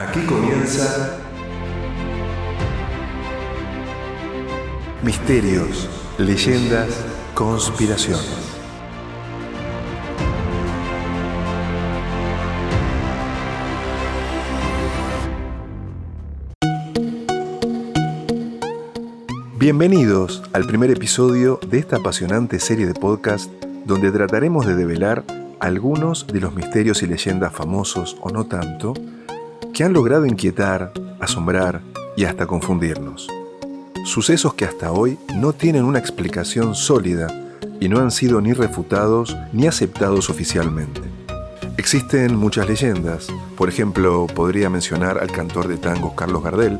Aquí comienza Misterios, leyendas, conspiraciones. Bienvenidos al primer episodio de esta apasionante serie de podcast donde trataremos de develar algunos de los misterios y leyendas famosos o no tanto que han logrado inquietar, asombrar y hasta confundirnos. Sucesos que hasta hoy no tienen una explicación sólida y no han sido ni refutados ni aceptados oficialmente. Existen muchas leyendas, por ejemplo, podría mencionar al cantor de tango Carlos Gardel,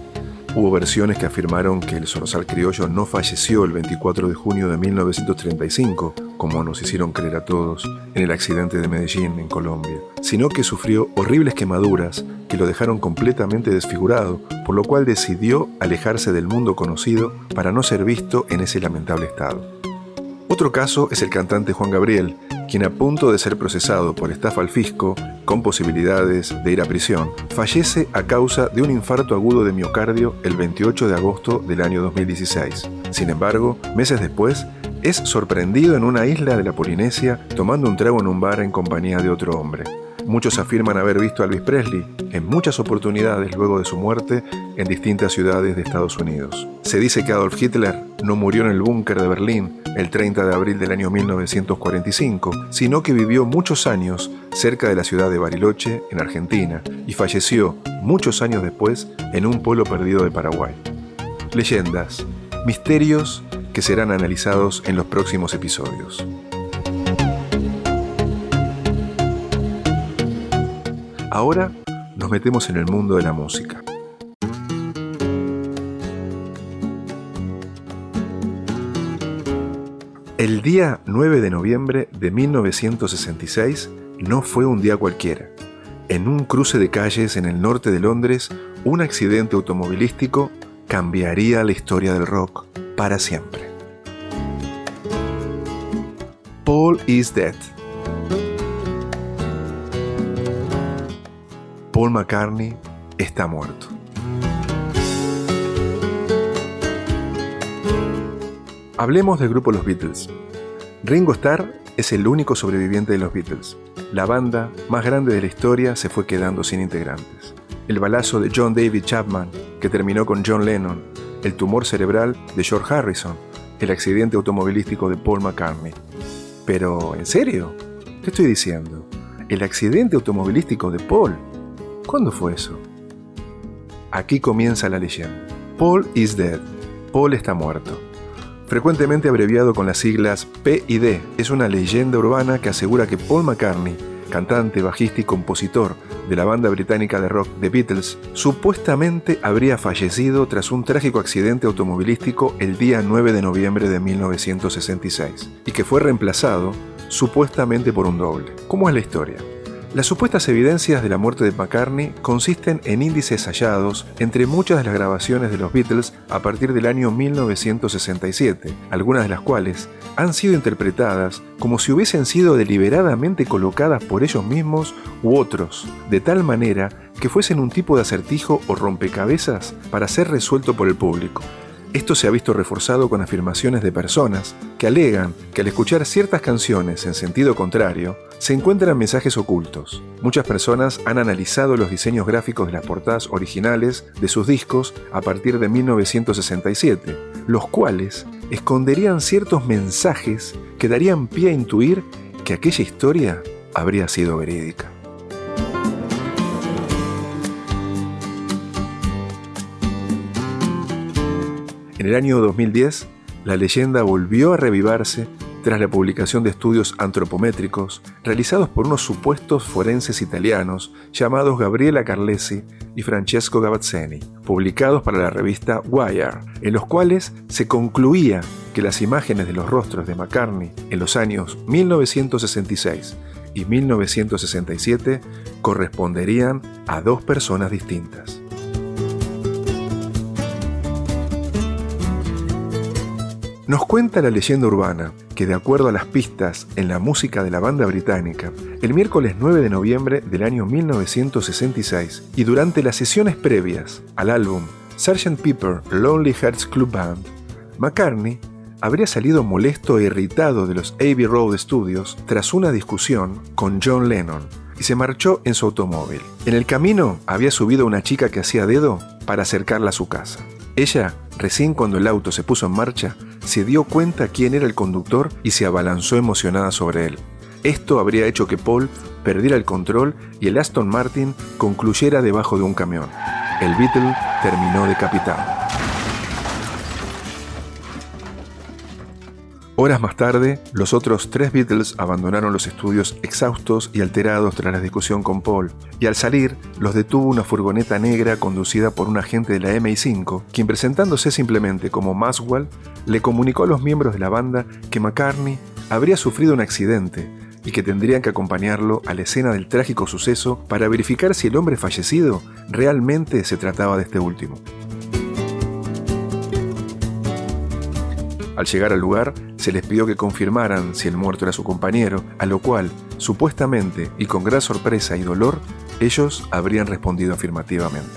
Hubo versiones que afirmaron que el Sorosal criollo no falleció el 24 de junio de 1935, como nos hicieron creer a todos, en el accidente de Medellín, en Colombia, sino que sufrió horribles quemaduras que lo dejaron completamente desfigurado, por lo cual decidió alejarse del mundo conocido para no ser visto en ese lamentable estado. Otro caso es el cantante Juan Gabriel, quien a punto de ser procesado por estafa al fisco, con posibilidades de ir a prisión, fallece a causa de un infarto agudo de miocardio el 28 de agosto del año 2016. Sin embargo, meses después, es sorprendido en una isla de la Polinesia tomando un trago en un bar en compañía de otro hombre. Muchos afirman haber visto a Elvis Presley en muchas oportunidades luego de su muerte en distintas ciudades de Estados Unidos. Se dice que Adolf Hitler no murió en el búnker de Berlín el 30 de abril del año 1945, sino que vivió muchos años cerca de la ciudad de Bariloche, en Argentina, y falleció muchos años después en un pueblo perdido de Paraguay. Leyendas, misterios que serán analizados en los próximos episodios. Ahora nos metemos en el mundo de la música. El día 9 de noviembre de 1966 no fue un día cualquiera. En un cruce de calles en el norte de Londres, un accidente automovilístico cambiaría la historia del rock para siempre. Paul is dead Paul McCartney está muerto. Hablemos del grupo Los Beatles. Ringo Starr es el único sobreviviente de los Beatles. La banda más grande de la historia se fue quedando sin integrantes. El balazo de John David Chapman, que terminó con John Lennon, el tumor cerebral de George Harrison, el accidente automovilístico de Paul McCartney. Pero, ¿en serio? ¿Qué estoy diciendo? El accidente automovilístico de Paul ¿Cuándo fue eso? Aquí comienza la leyenda. Paul is dead. Paul está muerto. Frecuentemente abreviado con las siglas P y D, es una leyenda urbana que asegura que Paul McCartney, cantante, bajista y compositor de la banda británica de rock The Beatles, supuestamente habría fallecido tras un trágico accidente automovilístico el día 9 de noviembre de 1966 y que fue reemplazado supuestamente por un doble. ¿Cómo es la historia? Las supuestas evidencias de la muerte de McCartney consisten en índices hallados entre muchas de las grabaciones de los Beatles a partir del año 1967, algunas de las cuales han sido interpretadas como si hubiesen sido deliberadamente colocadas por ellos mismos u otros, de tal manera que fuesen un tipo de acertijo o rompecabezas para ser resuelto por el público. Esto se ha visto reforzado con afirmaciones de personas que alegan que al escuchar ciertas canciones en sentido contrario, se encuentran mensajes ocultos. Muchas personas han analizado los diseños gráficos de las portadas originales de sus discos a partir de 1967, los cuales esconderían ciertos mensajes que darían pie a intuir que aquella historia habría sido verídica. En el año 2010, la leyenda volvió a revivarse tras la publicación de estudios antropométricos realizados por unos supuestos forenses italianos llamados Gabriela Carlesi y Francesco Gavazzeni, publicados para la revista Wire, en los cuales se concluía que las imágenes de los rostros de McCartney en los años 1966 y 1967 corresponderían a dos personas distintas. Nos cuenta la leyenda urbana que de acuerdo a las pistas en la música de la banda británica, el miércoles 9 de noviembre del año 1966 y durante las sesiones previas al álbum Sgt. Pepper Lonely Hearts Club Band, McCartney habría salido molesto e irritado de los Abbey Road Studios tras una discusión con John Lennon y se marchó en su automóvil. En el camino había subido una chica que hacía dedo para acercarla a su casa. Ella, recién cuando el auto se puso en marcha, se dio cuenta quién era el conductor y se abalanzó emocionada sobre él. Esto habría hecho que Paul perdiera el control y el Aston Martin concluyera debajo de un camión. El Beatle terminó decapitado. Horas más tarde, los otros tres Beatles abandonaron los estudios exhaustos y alterados tras la discusión con Paul, y al salir los detuvo una furgoneta negra conducida por un agente de la MI5, quien presentándose simplemente como Maswell, le comunicó a los miembros de la banda que McCartney habría sufrido un accidente y que tendrían que acompañarlo a la escena del trágico suceso para verificar si el hombre fallecido realmente se trataba de este último. Al llegar al lugar, se les pidió que confirmaran si el muerto era su compañero, a lo cual, supuestamente y con gran sorpresa y dolor, ellos habrían respondido afirmativamente.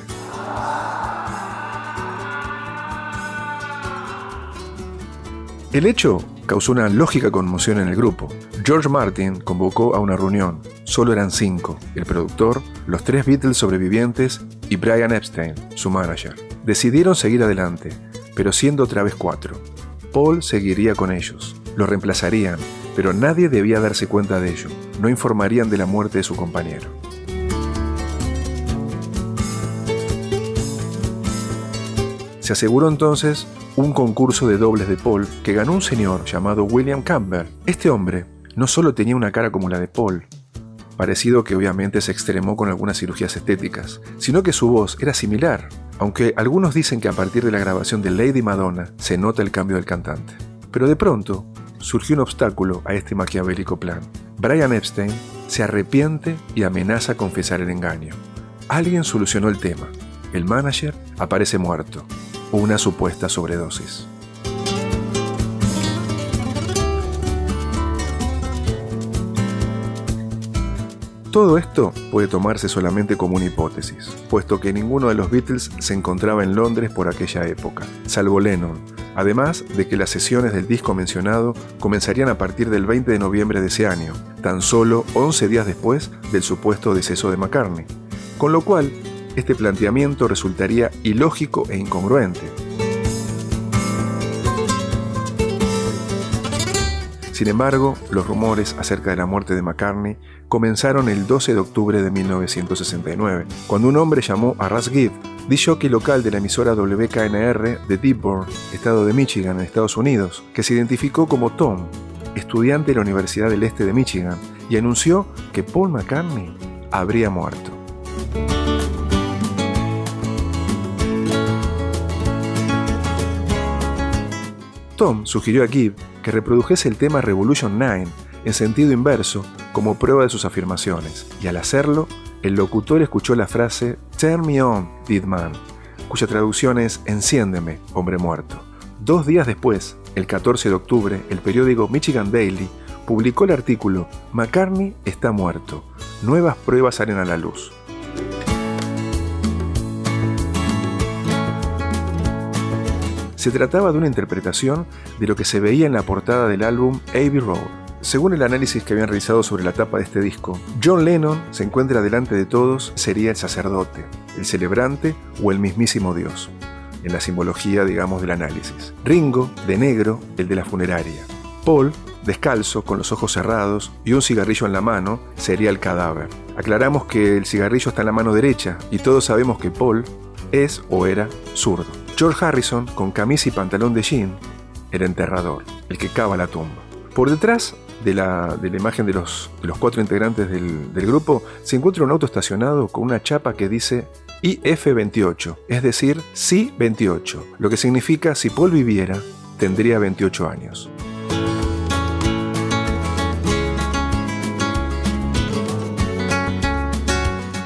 El hecho causó una lógica conmoción en el grupo. George Martin convocó a una reunión. Solo eran cinco, el productor, los tres Beatles sobrevivientes y Brian Epstein, su manager. Decidieron seguir adelante, pero siendo otra vez cuatro. Paul seguiría con ellos. Lo reemplazarían, pero nadie debía darse cuenta de ello. No informarían de la muerte de su compañero. Se aseguró entonces un concurso de dobles de Paul que ganó un señor llamado William Campbell. Este hombre no solo tenía una cara como la de Paul, parecido que obviamente se extremó con algunas cirugías estéticas, sino que su voz era similar, aunque algunos dicen que a partir de la grabación de Lady Madonna se nota el cambio del cantante. Pero de pronto surgió un obstáculo a este maquiavélico plan. Brian Epstein se arrepiente y amenaza confesar el engaño. Alguien solucionó el tema. El manager aparece muerto. Una supuesta sobredosis. Todo esto puede tomarse solamente como una hipótesis, puesto que ninguno de los Beatles se encontraba en Londres por aquella época, salvo Lennon, además de que las sesiones del disco mencionado comenzarían a partir del 20 de noviembre de ese año, tan solo 11 días después del supuesto deceso de McCartney, con lo cual este planteamiento resultaría ilógico e incongruente. Sin embargo, los rumores acerca de la muerte de McCartney comenzaron el 12 de octubre de 1969, cuando un hombre llamó a Russ Gibb, disjockey local de la emisora WKNR de Dearborn, estado de Michigan, en Estados Unidos, que se identificó como Tom, estudiante de la Universidad del Este de Michigan, y anunció que Paul McCartney habría muerto. Tom sugirió a Gibb que reprodujese el tema Revolution 9 en sentido inverso como prueba de sus afirmaciones, y al hacerlo, el locutor escuchó la frase Turn me on, dead man, cuya traducción es Enciéndeme, hombre muerto. Dos días después, el 14 de octubre, el periódico Michigan Daily publicó el artículo McCartney está muerto. Nuevas pruebas salen a la luz. Se trataba de una interpretación de lo que se veía en la portada del álbum Abbey Road. Según el análisis que habían realizado sobre la tapa de este disco, John Lennon se encuentra delante de todos, sería el sacerdote, el celebrante o el mismísimo Dios, en la simbología, digamos, del análisis. Ringo, de negro, el de la funeraria. Paul, descalzo, con los ojos cerrados y un cigarrillo en la mano, sería el cadáver. Aclaramos que el cigarrillo está en la mano derecha y todos sabemos que Paul es o era zurdo. George Harrison, con camisa y pantalón de jean, el enterrador, el que cava la tumba. Por detrás de la, imagen de los, los, cuatro integrantes del, del grupo se encuentra un auto estacionado con una chapa que dice IF28, es decir, sí 28, lo que significa si Paul viviera, tendría 28 años.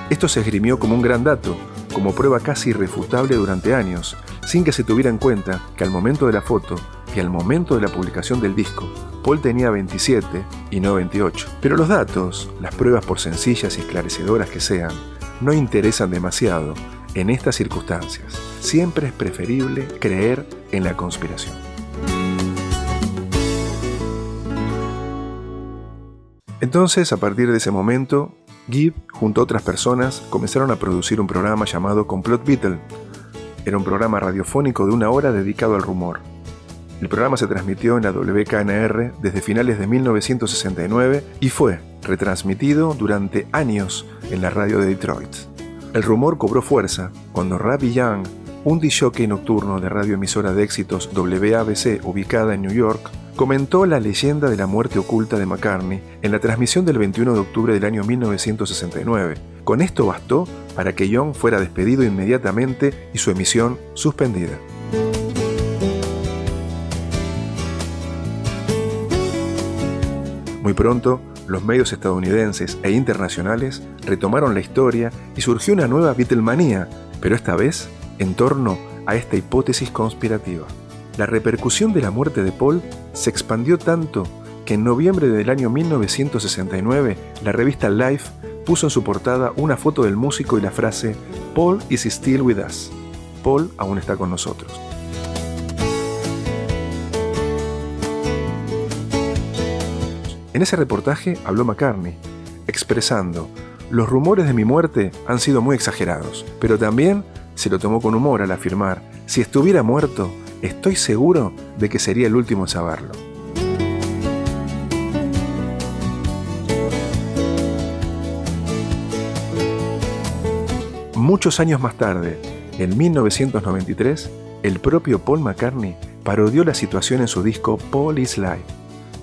Esto se esgrimió como un gran dato, como prueba casi irrefutable durante años, sin que se tuviera en cuenta que al momento de la foto, que al momento de la publicación del disco, Paul tenía 27 y no 28. Pero los datos, las pruebas por sencillas y esclarecedoras que sean, no interesan demasiado en estas circunstancias. Siempre es preferible creer en la conspiración. Entonces, a partir de ese momento, Gibb, junto a otras personas, comenzaron a producir un programa llamado Complot Beatle. Era un programa radiofónico de una hora dedicado al rumor. El programa se transmitió en la WKNR desde finales de 1969 y fue retransmitido durante años en la radio de Detroit. El rumor cobró fuerza cuando Ravi Young, un disjockey nocturno de radioemisora de éxitos WABC ubicada en New York, comentó la leyenda de la muerte oculta de McCartney en la transmisión del 21 de octubre del año 1969. Con esto bastó para que Young fuera despedido inmediatamente y su emisión suspendida. Muy pronto, los medios estadounidenses e internacionales retomaron la historia y surgió una nueva Beatlemanía, pero esta vez en torno a esta hipótesis conspirativa. La repercusión de la muerte de Paul se expandió tanto que en noviembre del año 1969 la revista Life puso en su portada una foto del músico y la frase Paul is still with us. Paul aún está con nosotros. En ese reportaje habló McCartney, expresando, los rumores de mi muerte han sido muy exagerados, pero también se lo tomó con humor al afirmar, si estuviera muerto, estoy seguro de que sería el último en saberlo. Muchos años más tarde, en 1993, el propio Paul McCartney parodió la situación en su disco Paul is Live,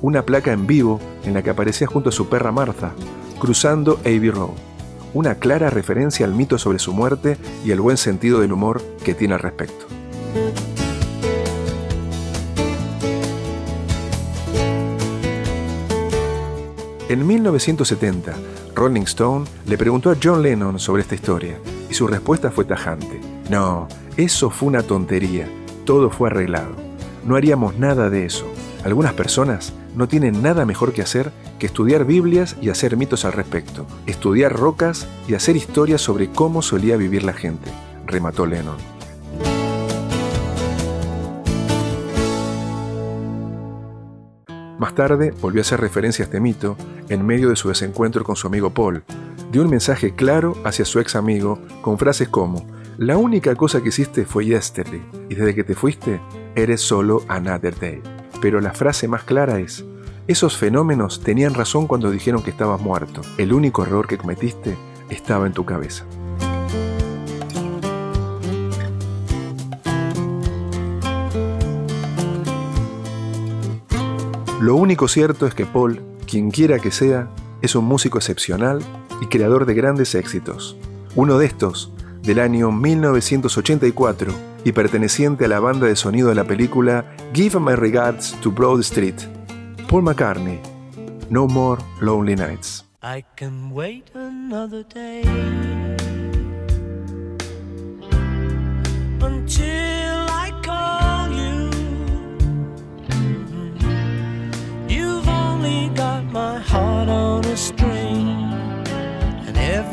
una placa en vivo en la que aparecía junto a su perra Martha, cruzando Abbey Road, una clara referencia al mito sobre su muerte y el buen sentido del humor que tiene al respecto. En 1970, Rolling Stone le preguntó a John Lennon sobre esta historia y su respuesta fue tajante. No, eso fue una tontería, todo fue arreglado. No haríamos nada de eso. Algunas personas no tienen nada mejor que hacer que estudiar Biblias y hacer mitos al respecto, estudiar rocas y hacer historias sobre cómo solía vivir la gente, remató Lennon. Más tarde volvió a hacer referencia a este mito en medio de su desencuentro con su amigo Paul. Dio un mensaje claro hacia su ex amigo con frases como, la única cosa que hiciste fue yesterday y desde que te fuiste eres solo another day. Pero la frase más clara es, esos fenómenos tenían razón cuando dijeron que estabas muerto. El único error que cometiste estaba en tu cabeza. Lo único cierto es que Paul, quien quiera que sea, es un músico excepcional y creador de grandes éxitos. Uno de estos, del año 1984 y perteneciente a la banda de sonido de la película Give My Regards to Broad Street, Paul McCartney, No More Lonely Nights.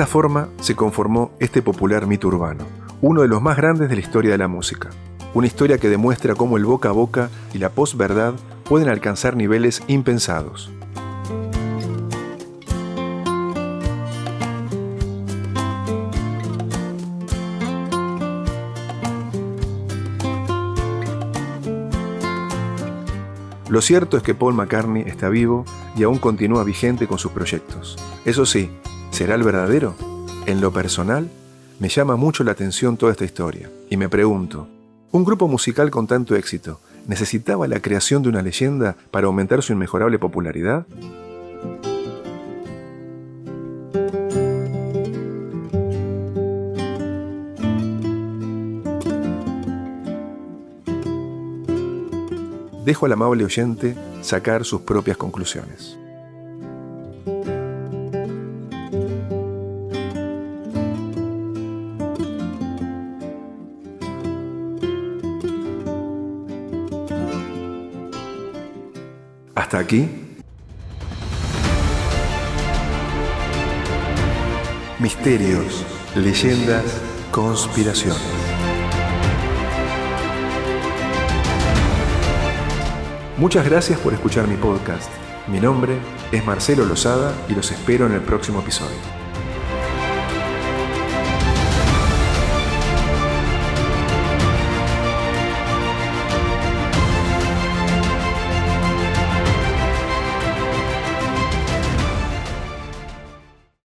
Esta forma se conformó este popular mito urbano, uno de los más grandes de la historia de la música. Una historia que demuestra cómo el boca a boca y la posverdad pueden alcanzar niveles impensados. Lo cierto es que Paul McCartney está vivo y aún continúa vigente con sus proyectos. Eso sí, ¿será el verdadero? En lo personal, me llama mucho la atención toda esta historia y me pregunto, ¿un grupo musical con tanto éxito necesitaba la creación de una leyenda para aumentar su inmejorable popularidad? dejo al amable oyente sacar sus propias conclusiones. Misterios, leyendas, conspiraciones. Muchas gracias por escuchar mi podcast. Mi nombre es Marcelo Lozada y los espero en el próximo episodio.